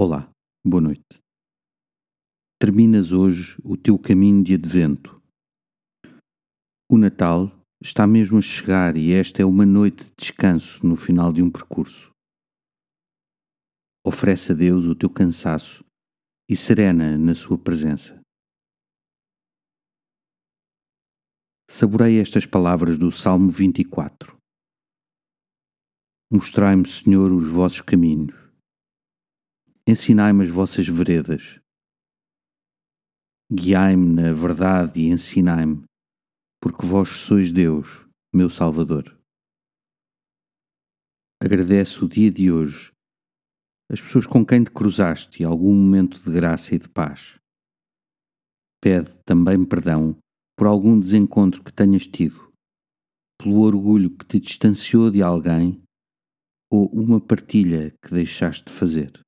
Olá, boa noite. Terminas hoje o teu caminho de advento. O Natal está mesmo a chegar e esta é uma noite de descanso no final de um percurso. Oferece a Deus o teu cansaço e serena na sua presença. Saborei estas palavras do Salmo 24. Mostrai-me, Senhor, os vossos caminhos ensinai-me as vossas veredas. Guiai-me na verdade e ensinai-me, porque vós sois Deus, meu Salvador. Agradece o dia de hoje, as pessoas com quem te cruzaste e algum momento de graça e de paz. Pede também perdão por algum desencontro que tenhas tido, pelo orgulho que te distanciou de alguém ou uma partilha que deixaste de fazer.